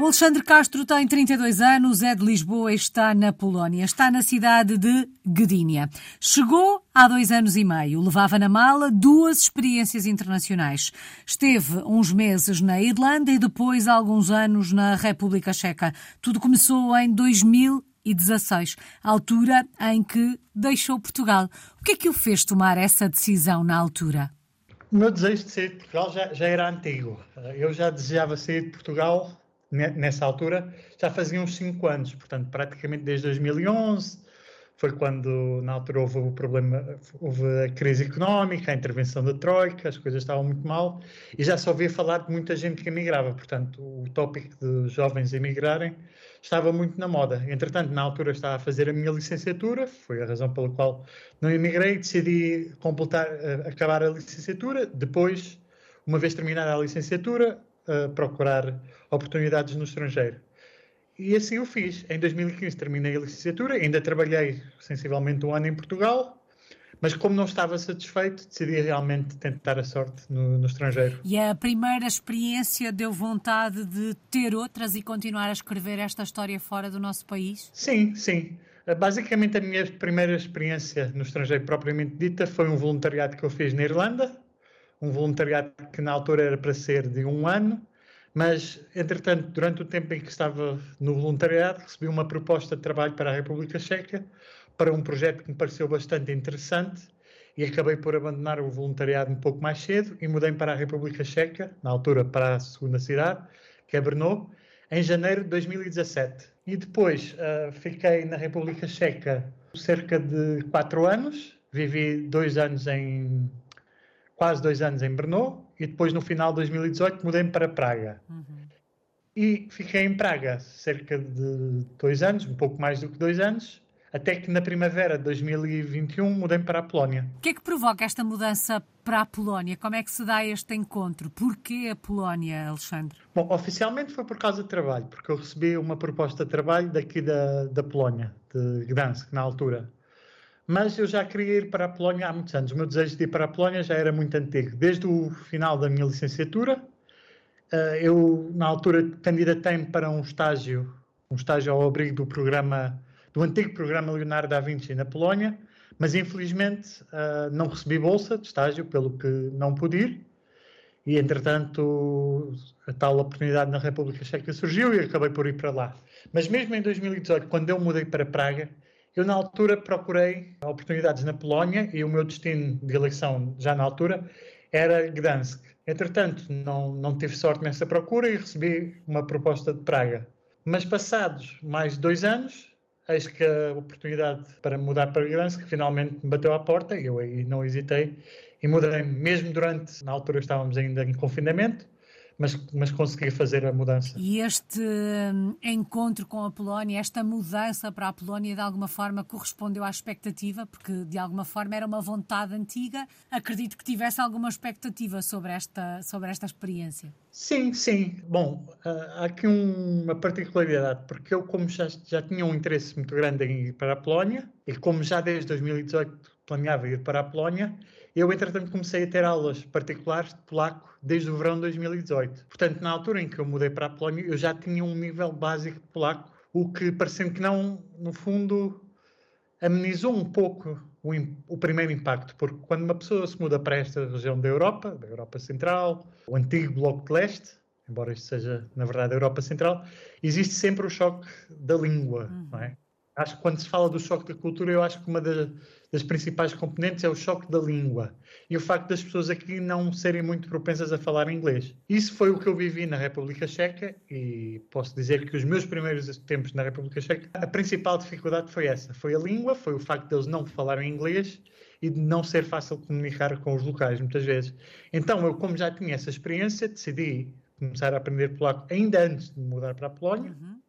O Alexandre Castro tem 32 anos, é de Lisboa e está na Polónia. Está na cidade de Gdynia. Chegou há dois anos e meio. Levava na mala duas experiências internacionais. Esteve uns meses na Irlanda e depois alguns anos na República Checa. Tudo começou em 2016, altura em que deixou Portugal. O que é que o fez tomar essa decisão na altura? O meu desejo de sair de Portugal já, já era antigo. Eu já desejava sair de Portugal nessa altura, já fazia uns 5 anos, portanto, praticamente desde 2011, foi quando, na altura, houve o problema, houve a crise económica, a intervenção da Troika, as coisas estavam muito mal, e já se ouvia falar de muita gente que emigrava, portanto, o tópico de jovens emigrarem estava muito na moda. Entretanto, na altura estava a fazer a minha licenciatura, foi a razão pela qual não emigrei, decidi completar, eh, acabar a licenciatura, depois, uma vez terminada a licenciatura, procurar oportunidades no estrangeiro. E assim o fiz. Em 2015 terminei a licenciatura, ainda trabalhei sensivelmente um ano em Portugal, mas como não estava satisfeito, decidi realmente tentar a sorte no, no, estrangeiro. E a primeira experiência deu vontade de ter outras e continuar a escrever esta história fora do nosso país? Sim, sim. Basicamente, a minha primeira experiência no estrangeiro propriamente dita foi um voluntariado que eu fiz na Irlanda, um voluntariado que na altura era para ser de um ano, mas, entretanto, durante o tempo em que estava no voluntariado, recebi uma proposta de trabalho para a República Checa, para um projeto que me pareceu bastante interessante e acabei por abandonar o voluntariado um pouco mais cedo e mudei para a República Checa, na altura para a segunda cidade, que é Brno, em janeiro de 2017. E depois uh, fiquei na República Checa cerca de quatro anos, vivi dois anos em quase dois anos em Brno e depois no final de 2018 mudei-me para Praga. Uhum. E fiquei em Praga cerca de dois anos, um pouco mais do que dois anos, até que na primavera de 2021 mudei-me para a Polónia. O que é que provoca esta mudança para a Polónia? Como é que se dá este encontro? Porquê a Polónia, Alexandre? Bom, oficialmente foi por causa de trabalho, porque eu recebi uma proposta de trabalho daqui da, da Polónia, de Gdansk, na altura mas eu já queria ir para a Polónia há muitos anos. O meu desejo de ir para a Polónia já era muito antigo. Desde o final da minha licenciatura, eh, eu, na altura, candidatei-me para um estágio, um estágio ao abrigo do programa, do antigo programa Leonardo da Vinci na Polónia, mas infelizmente eh, não recebi bolsa de estágio, pelo que não pude ir. E, entretanto, a tal oportunidade na República Checa surgiu e acabei por ir para lá. Mas mesmo em 2018, quando eu mudei para Praga, eu, na altura, procurei oportunidades na Polónia e o meu destino de eleição, já na altura, era Gdansk. Entretanto, não, não tive sorte nessa procura e recebi uma proposta de Praga. Mas passados mais de dois anos, eis que a oportunidade para mudar para Gdansk finalmente me bateu à porta e eu aí não hesitei e mudei mesmo durante, na altura estávamos ainda em confinamento, mas, mas consegui fazer a mudança. E este hum, encontro com a Polónia, esta mudança para a Polónia, de alguma forma correspondeu à expectativa, porque de alguma forma era uma vontade antiga. Acredito que tivesse alguma expectativa sobre esta, sobre esta experiência. Sim, sim. Bom, há aqui uma particularidade, porque eu, como já, já tinha um interesse muito grande em ir para a Polónia, e como já desde 2018 planeava ir para a Polónia, eu, entretanto, comecei a ter aulas particulares de polaco desde o verão de 2018. Portanto, na altura em que eu mudei para a Polónia, eu já tinha um nível básico de polaco, o que, parecendo que não, no fundo, amenizou um pouco o, o, primeiro impacto, porque quando uma pessoa se muda para esta região da Europa, da Europa Central, o antigo Bloco de Leste, embora isto seja, na verdade, a Europa Central, existe sempre o choque da língua, uhum. não é? Acho que quando se fala do choque da cultura, eu acho que uma das, das, principais componentes é o choque da língua e o facto das pessoas aqui não serem muito propensas a falar inglês. Isso foi o que eu vivi na República Checa e posso dizer que os meus primeiros tempos na República Checa, a principal dificuldade foi essa: foi a língua, foi o facto de eles não falarem inglês e de não ser fácil comunicar com os locais, muitas vezes. Então, eu, como já tinha essa experiência, decidi começar a aprender polaco ainda antes de mudar para a Polónia. Uhum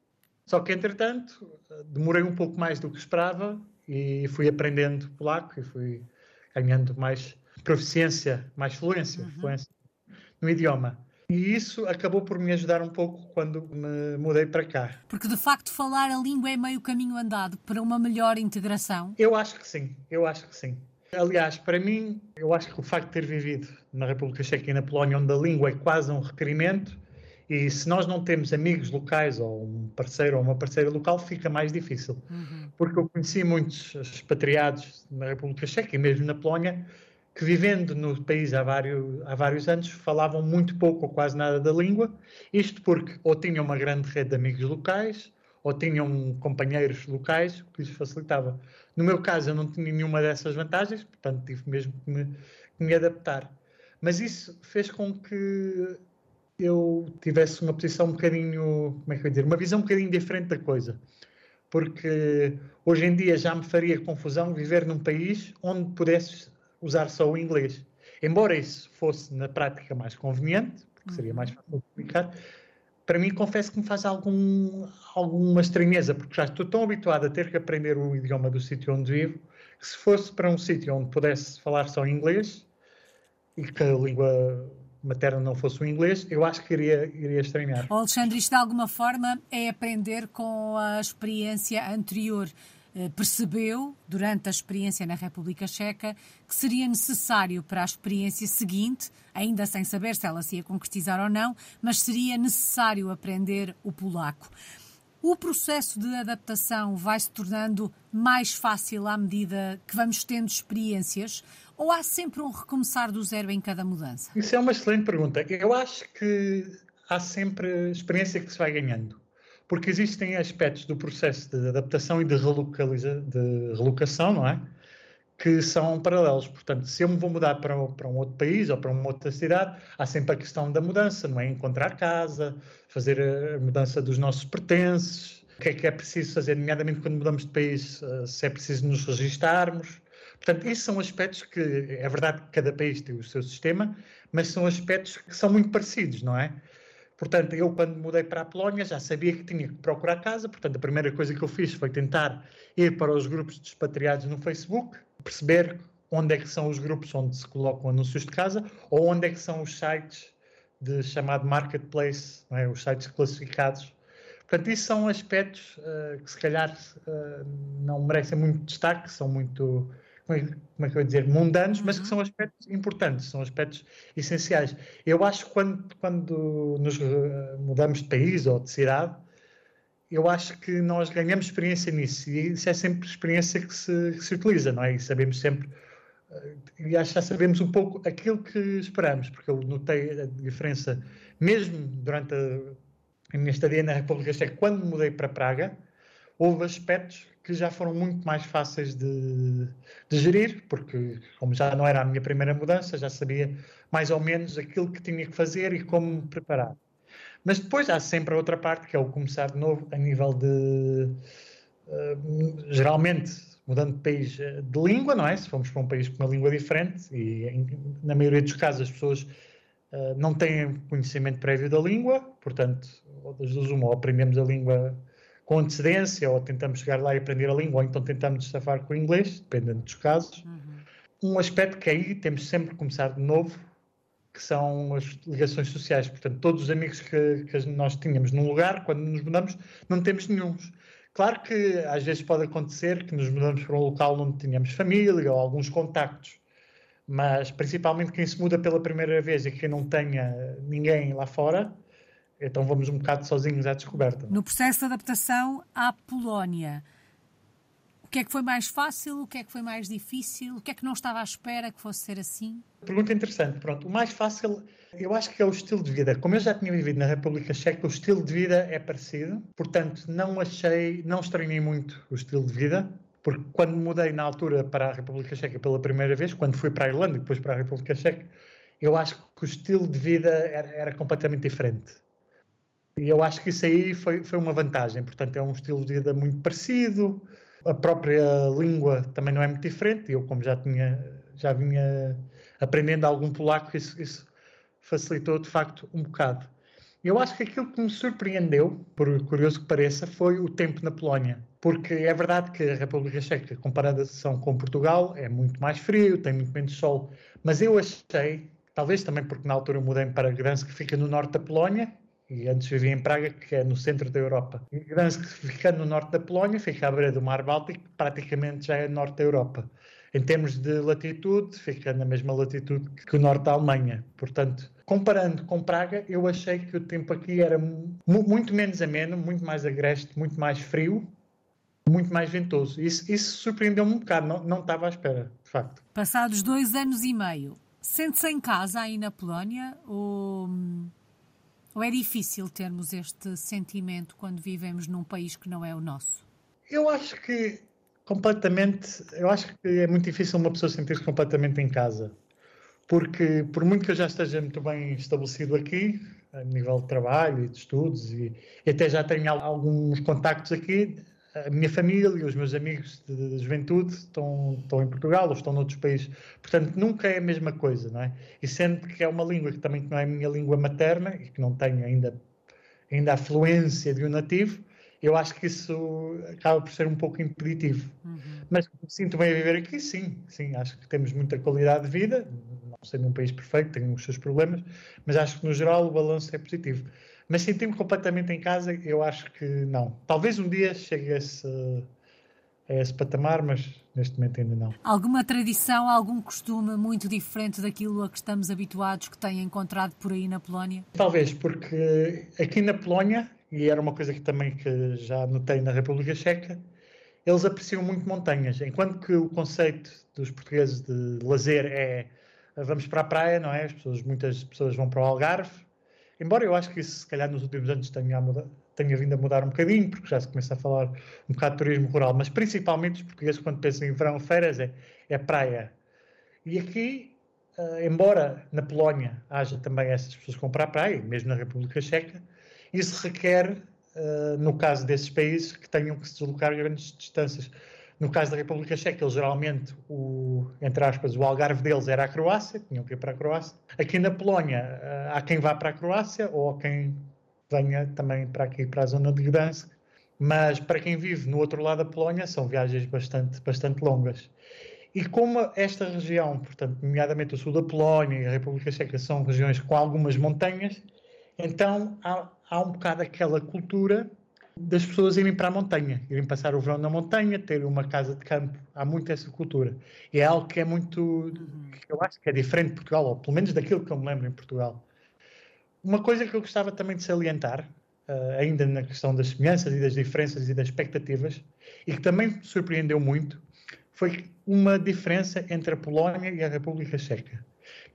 só que, entretanto, demorei um pouco mais do que esperava e fui aprendendo polaco e fui ganhando mais proficiência, mais fluência, uhum. fluência no idioma. E isso acabou por me ajudar um pouco quando me mudei para cá. Porque de facto falar a língua é meio caminho andado para uma melhor integração? Eu acho que sim, eu acho que sim. Aliás, para mim, eu acho que o facto de ter vivido na República Checa e na Polónia, onde a língua é quase um requerimento, E se nós não temos amigos locais ou um parceiro ou uma parceira local, fica mais difícil. Uhum. Porque eu conheci muitos expatriados na República Checa e mesmo na Polónia que, vivendo no país há vários, há vários anos, falavam muito pouco ou quase nada da língua. Isto porque ou tinham uma grande rede de amigos locais ou tinham companheiros locais, o que lhes facilitava. No meu caso, eu não tinha nenhuma dessas vantagens, portanto, tive mesmo que me, que me adaptar. Mas isso fez com que eu tivesse uma posição um bocadinho, como é que eu ia dizer, uma visão um bocadinho diferente da coisa. Porque hoje em dia já me faria confusão viver num país onde pudesse usar só o inglês. Embora isso fosse na prática mais conveniente, porque seria mais fácil de comunicar, para mim confesso que me faz algum, alguma estranheza, porque já estou tão habituado a ter que aprender o idioma do sítio onde vivo, que se fosse para um sítio onde pudesse falar só inglês e que a língua materna não fosse o inglês, eu acho que iria, iria estranhar. O Alexandre, isto de alguma forma é aprender com a experiência anterior. Eh, percebeu, durante a experiência na República Checa, que seria necessário para a experiência seguinte, ainda sem saber se ela se ia concretizar ou não, mas seria necessário aprender o polaco. O processo de adaptação vai se tornando mais fácil à medida que vamos tendo experiências ou há sempre um recomeçar do zero em cada mudança? Isso é uma excelente pergunta. Eu acho que há sempre experiência que se vai ganhando, porque existem aspectos do processo de adaptação e de, de relocação, não é? que são paralelos. Portanto, se eu me vou mudar para, para um outro país ou para uma outra cidade, há sempre a questão da mudança, não é? Encontrar casa, fazer a mudança dos nossos pertences, o que é que é preciso fazer, nomeadamente quando mudamos de país, eh, se é preciso nos registarmos. Portanto, esses são aspectos que, é verdade que cada país tem o seu sistema, mas são aspectos que são muito parecidos, não é? Portanto, eu quando mudei para a Polónia já sabia que tinha que procurar casa, portanto a primeira coisa que eu fiz foi tentar ir para os grupos de expatriados no Facebook, perceber onde é que são os grupos onde se colocam anúncios de casa ou onde é que são os sites de chamado marketplace, é? os sites classificados. Portanto, isso são aspectos uh, que se calhar uh, não merecem muito destaque, são muito, como é, como é que eu ia dizer, mundanos, mas que uhum. são aspectos importantes, são aspectos essenciais. Eu acho que quando, quando nos eh, mudamos de país ou de cidade, eu acho que nós ganhamos experiência nisso e isso é sempre experiência que se, que se utiliza, não é? E sabemos sempre, eh, e acho que já sabemos um pouco aquilo que esperamos, porque eu notei a diferença, mesmo durante a, a minha estadia na República Checa, quando mudei para Praga, houve aspectos que já foram muito mais fáceis de, de, gerir, porque como já não era a minha primeira mudança, já sabia mais ou menos aquilo que tinha que fazer e como me preparar. Mas depois há sempre a outra parte, que é o começar de novo, a nível de. Uh, geralmente, mudando de país eh, de língua, não é? Se formos para um país com uma língua diferente, e em, na maioria dos casos as pessoas uh, não têm conhecimento prévio da língua, portanto, ou das duas uma, ou aprendemos a língua com antecedência, ou tentamos chegar lá e aprender a língua, ou então tentamos safar com o inglês, dependendo dos casos. Uhum. Um aspecto que aí temos sempre que começar de novo que são as ligações sociais. Portanto, todos os amigos que, que nós tínhamos num lugar, quando nos mudamos, não temos nenhum. Claro que às vezes pode acontecer que nos mudamos para um local onde tínhamos família ou alguns contactos, mas principalmente quem se muda pela primeira vez e quem não tenha ninguém lá fora, então vamos um bocado sozinhos à descoberta. No processo de adaptação à Polónia, que é que foi mais fácil, o que é que foi mais difícil, o que é que não estava à espera que fosse ser assim? Pergunta interessante. Pronto, o mais fácil, eu acho que é o estilo de vida. Como eu já tinha vivido na República Checa, o estilo de vida é parecido. Portanto, não achei, não estranhei muito o estilo de vida, porque quando mudei na altura para a República Checa pela primeira vez, quando fui para a Irlanda e depois para a República Checa, eu acho que o estilo de vida era, era completamente diferente. E eu acho que isso aí foi, foi uma vantagem. Portanto, é um estilo de vida muito parecido, a própria língua também não é muito diferente. Eu, como já tinha, já vinha aprendendo algum polaco, isso, isso facilitou de facto um bocado. Eu acho que aquilo que me surpreendeu, por curioso que pareça, foi o tempo na Polónia. Porque é verdade que a República Checa, comparada com Portugal, é muito mais frio, tem muito menos sol. Mas eu achei, talvez também porque na altura mudei para Gdansk, que fica no norte da Polónia, e antes vivia em Praga, que é no centro da Europa. E Gdansk, ficando no norte da Polónia, fica à beira do Mar Báltico, praticamente já é norte da Europa. Em termos de latitude, fica na mesma latitude que o norte da Alemanha. Portanto, comparando com Praga, eu achei que o tempo aqui era muito menos ameno, muito mais agreste, muito mais frio, muito mais ventoso. Isso, isso surpreendeu-me um bocado, não, não estava à espera, de facto. Passados dois anos e meio, sente-se em casa aí na Polónia ou, ou é difícil termos este sentimento quando vivemos num país que não é o nosso? Eu acho que completamente, eu acho que é muito difícil uma pessoa sentir-se completamente em casa porque por muito que eu já esteja muito bem estabelecido aqui, a nível de trabalho e de estudos, e, até já tenho alguns contactos aqui, a minha família os meus amigos de, de, juventude estão, estão em Portugal ou estão noutros países. Portanto, nunca é a mesma coisa, não é? E sendo que é uma língua que também não é a minha língua materna e que não tenho ainda, ainda a fluência de um nativo, eu acho que isso acaba por ser um pouco impeditivo. Uhum. Mas sinto bem a viver aqui, sim, sim, acho que temos muita qualidade de vida, não sendo um país perfeito, tem os seus problemas, mas acho que no geral o balanço é positivo. Mas senti-me completamente em casa, eu acho que não. Talvez um dia chegue a esse, a esse patamar, mas neste momento ainda não. Alguma tradição, algum costume muito diferente daquilo a que estamos habituados que tem encontrado por aí na Polónia? Talvez, porque aqui na Polónia e era uma coisa que também que já notei na República Checa, eles apreciam muito montanhas, enquanto que o conceito dos portugueses de lazer é vamos para a praia, não é? As pessoas, muitas pessoas vão para o Algarve, embora eu acho que isso se calhar nos últimos anos tenha, tenha vindo a mudar um bocadinho, porque já se começa a falar um bocado de turismo rural, mas principalmente os portugueses quando pensam em verão, férias, é, é praia. E aqui, uh, embora na Polónia haja também essas pessoas que vão para a praia, mesmo na República Checa, isso requer, uh, no caso desses países, que tenham que se deslocar grandes distâncias. No caso da República Checa, eles geralmente, o, entre aspas, o algarve deles era a Croácia, tinham que ir para a Croácia. Aqui na Polónia, uh, há quem vá para a Croácia ou quem venha também para aqui, para a zona de Gdansk. Mas para quem vive no outro lado da Polónia, são viagens bastante, bastante longas. E como esta região, portanto, nomeadamente o sul da Polónia e a República Checa, são regiões com algumas montanhas, então há, há um bocado aquela cultura das pessoas irem para a montanha, irem passar o verão na montanha, ter uma casa de campo. Há muito essa cultura. E é algo que é muito. que eu acho que é diferente de Portugal, ou pelo menos daquilo que eu me lembro em Portugal. Uma coisa que eu gostava também de salientar, uh, ainda na questão das semelhanças e das diferenças e das expectativas, e que também me surpreendeu muito, foi uma diferença entre a Polónia e a República Checa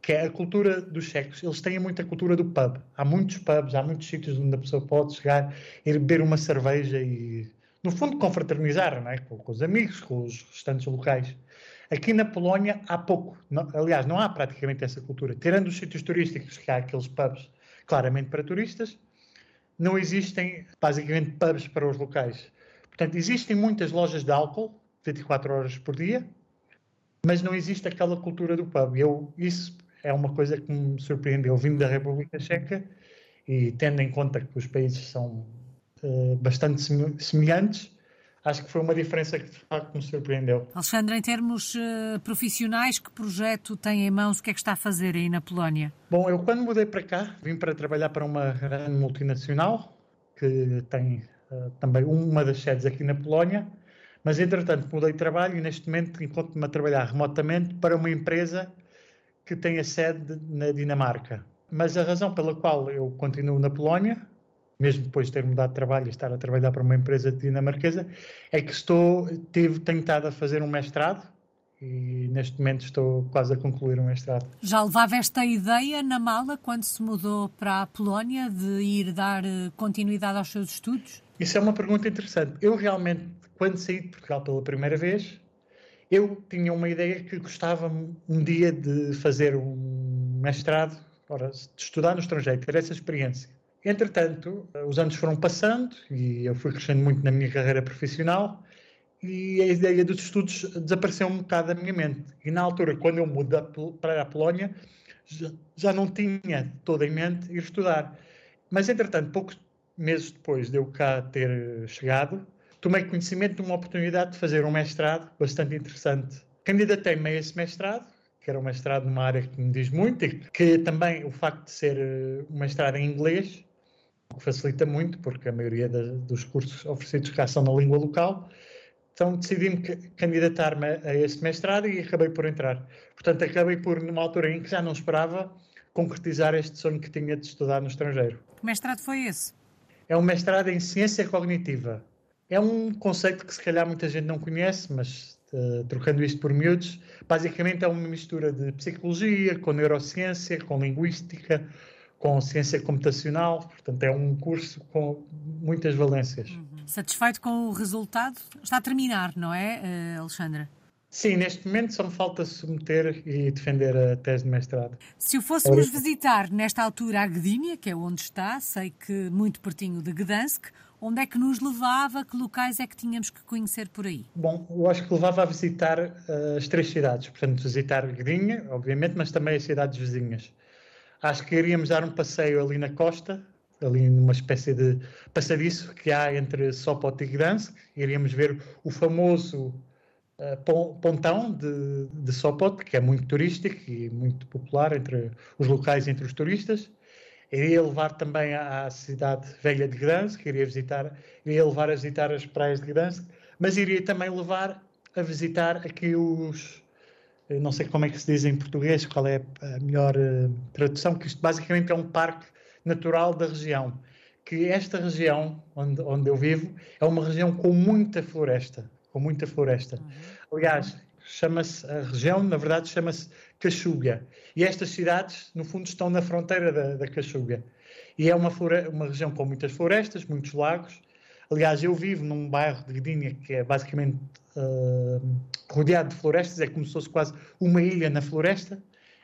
que é a cultura dos checos. Eles têm muita cultura do pub. Há muitos pubs, há muitos sítios onde a pessoa pode chegar e beber uma cerveja e, no fundo, confraternizar não é? com, com os amigos, com os restantes locais. Aqui na Polónia há pouco, não, aliás, não há praticamente essa cultura. Tirando os sítios turísticos, que há aqueles pubs claramente para turistas, não existem basicamente pubs para os locais. Portanto, existem muitas lojas de álcool 24 horas por dia, mas não existe aquela cultura do pub. Eu, isso é uma coisa que me surpreendeu vindo da República Checa e tendo em conta que os países são uh, bastante semelhantes, acho que foi uma diferença que de facto me surpreendeu. Alexandre, em termos uh, profissionais, que projeto tem em mãos? O que é que está a fazer aí na Polónia? Bom, eu quando mudei para cá, vim para trabalhar para uma grande multinacional que tem uh, também uma das sedes aqui na Polónia, mas entretanto mudei de trabalho e neste momento encontro-me a trabalhar remotamente para uma empresa que tem a sede na Dinamarca. Mas a razão pela qual eu continuo na Polónia, mesmo depois de ter mudado de trabalho e estar a trabalhar para uma empresa dinamarquesa, é que estou, tive, tenho estado a fazer um mestrado e neste momento estou quase a concluir um mestrado. Já levava esta ideia na mala quando se mudou para a Polónia de ir dar eh, continuidade aos seus estudos? Isso é uma pergunta interessante. Eu realmente, quando saí de Portugal pela primeira vez, eu tinha uma ideia que gostava um dia de fazer um mestrado, ora, de estudar no estrangeiro, ter essa experiência. Entretanto, os anos foram passando e eu fui crescendo muito na minha carreira profissional e a ideia dos estudos desapareceu um bocado da minha mente. E na altura, quando eu mudei para a Polónia, já não tinha toda em mente ir estudar. Mas, entretanto, poucos meses depois de eu cá ter chegado, tomei conhecimento de uma oportunidade de fazer um mestrado bastante interessante. Candidatei-me a esse mestrado, que era um mestrado numa área que me diz muito, e que também o facto de ser eh, um mestrado em inglês facilita muito, porque a maioria dos cursos oferecidos cá são na língua local. Então decidi-me candidatar-me a esse mestrado e acabei por entrar. Portanto, acabei por, numa altura em que já não esperava, concretizar este sonho que tinha de estudar no estrangeiro. Que mestrado foi esse? É um mestrado em ciência cognitiva. É um conceito que se calhar muita gente não conhece, mas uh, trocando isto por miúdos, basicamente é uma mistura de psicologia com neurociência, com linguística, com ciência computacional. Portanto, é um curso com muitas valências. Uhum. Satisfeito com o resultado? Está a terminar, não é, uh, Alexandra? Sim, neste momento só me falta submeter e defender a tese de mestrado. Se o fôssemos visitar nesta altura a Gdínia, que é onde está, sei que muito pertinho de Gdansk, onde é que nos levava? Que locais é que tínhamos que conhecer por aí? Bom, eu acho que levava a visitar uh, as três cidades. Portanto, visitar Gdínia, obviamente, mas também as cidades vizinhas. Acho que iríamos dar um passeio ali na costa, ali numa espécie de passadiço que há entre Sopot e Gdansk. Iríamos ver o famoso pontão de, de Sopot, que é muito turístico e muito popular entre os locais, entre os turistas. Iria levar também à, à cidade velha de Gdansk, iria visitar, iria levar a visitar as praias de Gdansk, mas iria também levar a visitar aqui os, não sei como é que se diz em português, qual é a melhor uh, tradução, que isto basicamente é um parque natural da região. Que esta região onde, onde eu vivo é uma região com muita floresta com muita floresta. Uhum. Aliás, chama-se, a região, na verdade, chama-se Caxuga. E estas cidades, no fundo, estão na fronteira da, da Caxuga. E é uma, uma região com muitas florestas, muitos lagos. Aliás, eu vivo num bairro de Gdínia que é basicamente uh, rodeado de florestas, é como se fosse quase uma ilha na floresta,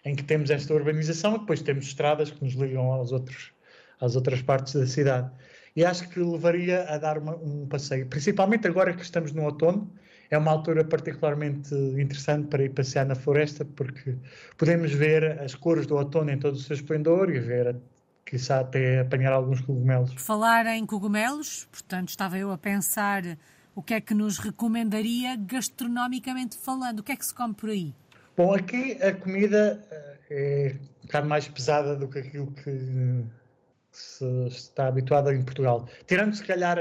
em que temos esta urbanização e depois temos estradas que nos ligam aos outros, às outras partes da cidade e acho que levaria a dar uma, um passeio, principalmente agora que estamos no outono. É uma altura particularmente interessante para ir passear na floresta, porque podemos ver as cores do outono em todo o seu esplendor e ver, quizá até apanhar alguns cogumelos. Falar em cogumelos, portanto, estava eu a pensar o que é que nos recomendaria gastronomicamente falando, o que é que se come por aí? Bom, aqui a comida eh, é um bocado mais pesada do que aquilo que se está habituado em Portugal. Tirando se calhar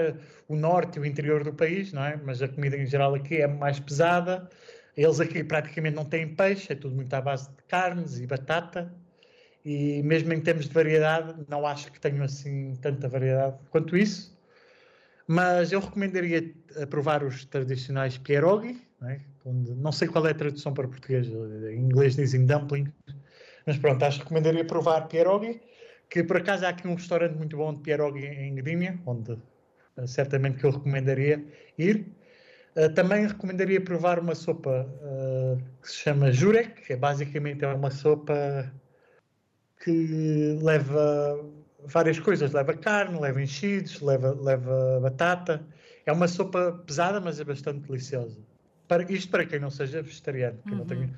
o norte e o interior do país, não é? Mas a comida em geral aqui é mais pesada. Eles aqui praticamente não têm peixe, é tudo muito à base de carnes e batata. E mesmo em termos de variedade, não acho que tenham assim tanta variedade quanto isso. Mas eu recomendaria provar os tradicionais pierogi, não, é? Não sei qual é a tradução para português, em inglês dizem dumpling, mas pronto, acho que recomendaria provar pierogi que por acaso há aqui um restaurante muito bom de pierogi em Gdínia, onde uh, certamente que eu recomendaria ir. Uh, também recomendaria provar uma sopa uh, que se chama Jurek, que é basicamente é uma sopa que leva várias coisas, leva carne, leva enchidos, leva, leva batata. É uma sopa pesada, mas é bastante deliciosa. Para, isto para quem não seja vegetariano, que uhum. não tenha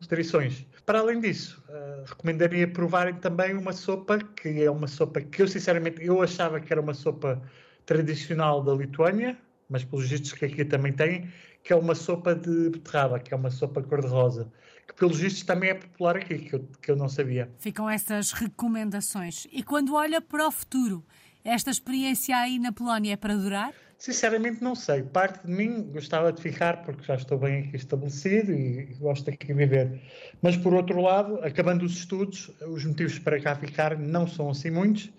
restrições. Para além disso, uh, recomendaria provarem também uma sopa que é uma sopa que eu sinceramente eu achava que era uma sopa tradicional da Lituânia, mas pelos vistos que aqui também tem, que é uma sopa de beterraba, que é uma sopa cor-de-rosa, que pelos vistos também é popular aqui, que eu, que eu não sabia. Ficam essas recomendações. E quando olha para o futuro, esta experiência aí na Polónia é para durar? Sinceramente não sei. Parte de mim gostava de ficar porque já estou bem aqui estabelecido e gosto aqui de viver. Mas por outro lado, acabando os estudos, os motivos para cá ficar não são assim muitos.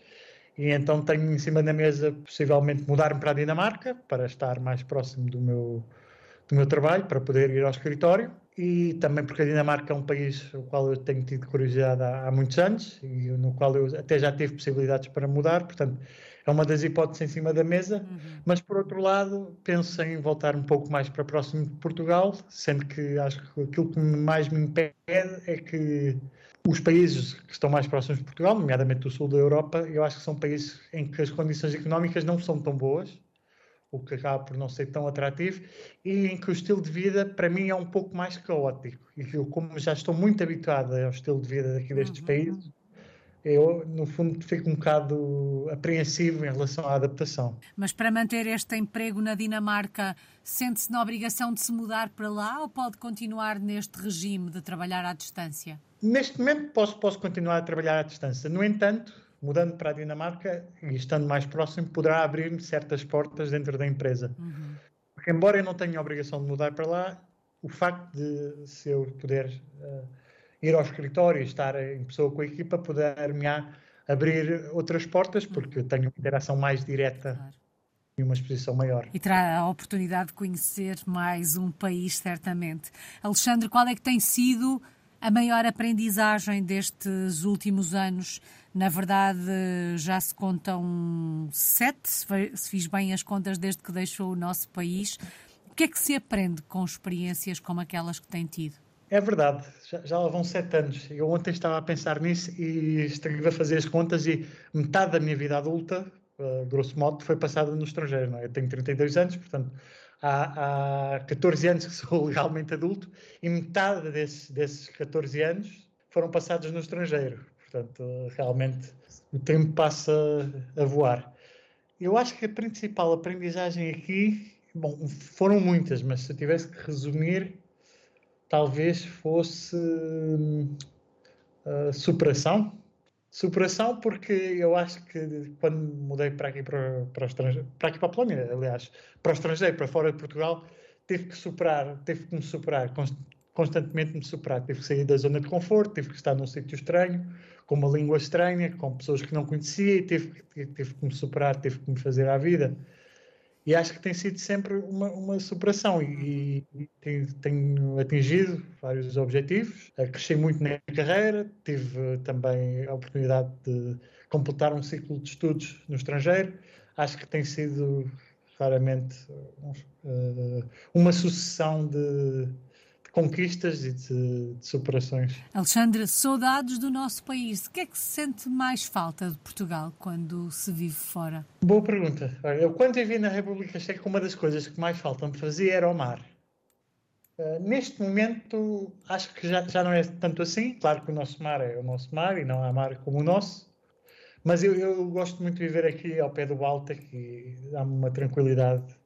E então tenho em cima da mesa possivelmente mudar-me para a Dinamarca para estar mais próximo do meu, do meu trabalho, para poder ir ao escritório. E também porque a Dinamarca é um país o qual eu tenho tido curiosidade há, há muitos anos e no qual eu até já tive possibilidades para mudar. Portanto, é uma das hipóteses em cima da mesa, uhum. mas por outro lado, penso em voltar um pouco mais para próximo de Portugal, sendo que acho que aquilo que mais me impede é que os países que estão mais próximos de Portugal, nomeadamente do sul da Europa, eu acho que são países em que as condições económicas não são tão boas, o que acaba por não ser tão atrativo, e em que o estilo de vida, para mim, é um pouco mais caótico. E eu, como já estou muito habituado ao estilo de vida daqui destes uhum. países, eu, no fundo, fico um bocado apreensivo em relação à adaptação. Mas para manter este emprego na Dinamarca, sente-se na obrigação de se mudar para lá ou pode continuar neste regime de trabalhar à distância? Neste momento posso, posso continuar a trabalhar à distância. No entanto, mudando para a Dinamarca e estando mais próximo, poderá abrir-me certas portas dentro da empresa. Uhum. Porque, embora eu não tenha a obrigação de mudar para lá, o facto de se eu puder uh, ir ao escritório e estar em pessoa com a equipa poder-me abrir outras portas, porque tenho uma interação mais direta claro. e uma exposição maior. E terá a oportunidade de conhecer mais um país, certamente. Alexandre, qual é que tem sido a maior aprendizagem destes últimos anos? Na verdade, já se contam sete, se fiz bem as contas desde que deixou o nosso país. O que é que se aprende com experiências como aquelas que tem tido? É verdade, já, já lá vão sete anos. Eu ontem estava a pensar nisso e estive a fazer as contas e metade da minha vida adulta, uh, grosso modo, foi passada no estrangeiro. É? Eu tenho 32 anos, portanto, há, há 14 anos que sou legalmente adulto e metade desses, desses 14 anos foram passados no estrangeiro. Portanto, realmente o tempo passa a voar. Eu acho que a principal aprendizagem aqui, bom, foram muitas, mas se eu tivesse que resumir, talvez fosse uh, superação. Superação porque eu acho que quando mudei para aqui para, para, para aqui para a Polónia, aliás, para o estrangeiro, para fora de Portugal, teve que superar, teve que me superar, constantemente me superar. Tive que sair da zona de conforto, tive que estar num sítio estranho, com uma língua estranha, com pessoas que não conhecia, tive, tive que me superar, tive que me fazer à vida e acho que tem sido sempre uma, uma superação e, e tenho, tenho, atingido vários objetivos. Cresci muito na carreira, tive também a oportunidade de completar um ciclo de estudos no estrangeiro. Acho que tem sido claramente uh, uma sucessão de, conquistas e de, de, superações. Alexandre, saudades do nosso país. O que é que se sente mais falta de Portugal quando se vive fora? Boa pergunta. Eu, quando vivi na República Checa, uma das coisas que mais falta me fazia era o mar. Uh, neste momento, acho que já, já não é tanto assim. Claro que o nosso mar é o nosso mar e não há mar como o nosso. Mas eu, eu gosto muito de viver aqui ao pé do Báltico e dá-me uma tranquilidade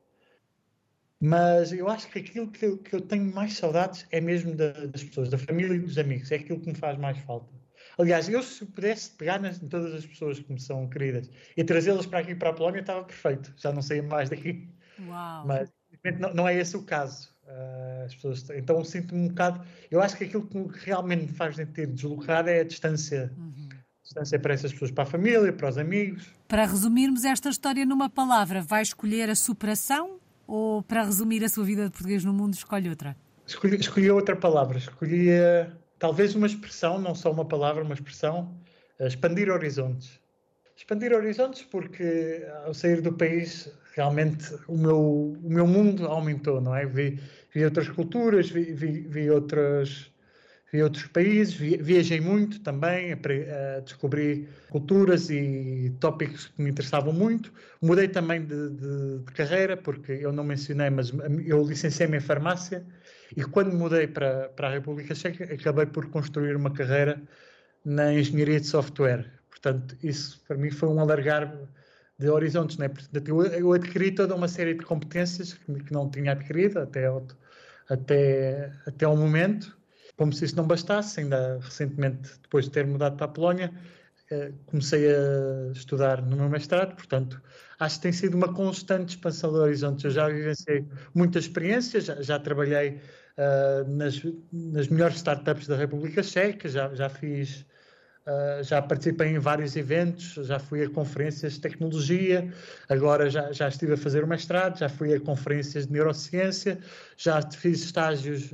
mas eu acho que aquilo que eu, que eu tenho mais saudades é mesmo da, das pessoas, da família e dos amigos. É aquilo que me faz mais falta. Aliás, eu se pudesse pegar nas, em todas as pessoas que me são queridas e trazê-las para aqui, para a Polónia, estava perfeito. Já não saía mais daqui. Uau. Mas não, não, é esse o caso. Uh, as pessoas, então sinto-me um bocado. Eu acho que aquilo que realmente me faz sentir deslocado é a distância. Uhum. Distância para essas pessoas, para a família, para os amigos. Para resumirmos esta história numa palavra, vai escolher a superação ou, para resumir a sua vida de português no mundo, escolhe outra? Escolhi, escolhi outra palavra. Escolhi talvez uma expressão, não só uma palavra, uma expressão, uh, expandir horizontes. Expandir horizontes porque, ao sair do país, realmente o meu, o meu mundo aumentou, não é? Vi, vi outras culturas, vi, vi, vi outras vi outros países, viajei muito também, a, descobri culturas e tópicos que me interessavam muito. Mudei também de, de, de carreira, porque eu não mencionei, mas eu licenciei-me em farmácia e quando mudei para, para a República Checa, acabei por construir uma carreira na engenharia de software. Portanto, isso para mim foi um alargar de horizontes. Né? Portanto, eu, eu adquiri toda uma série de competências que, que não tinha adquirido até, até, até ao momento como se isso não bastasse, ainda recentemente, depois de ter mudado para a Polónia, eh, comecei a estudar no meu mestrado, portanto, acho que tem sido uma constante expansão de horizontes. Eu já vivenciei muitas experiências, já, já trabalhei uh, nas, nas, melhores startups da República Checa, já, já fiz. Uh, já participei em vários eventos, já fui a conferências de tecnologia, agora já, já estive a fazer o mestrado, já fui a conferências de neurociência, já fiz estágios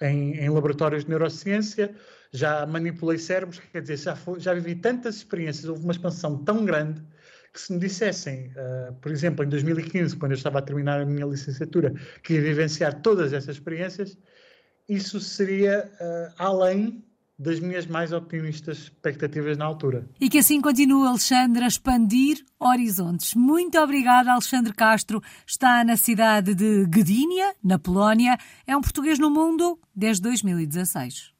em, em, laboratórios de neurociência, já manipulei cérebros, quer dizer, já, foi, já vivi tantas experiências, houve uma expansão tão grande que se me dissessem, uh, por exemplo, em 2015, quando eu estava a terminar a minha licenciatura, que ia vivenciar todas essas experiências, isso seria uh, além das minhas mais otimistas expectativas na altura. E que assim continue, Alexandre, a expandir horizontes. Muito obrigada, Alexandre Castro. Está na cidade de Gdynia, na Polónia. É um português no mundo desde 2016.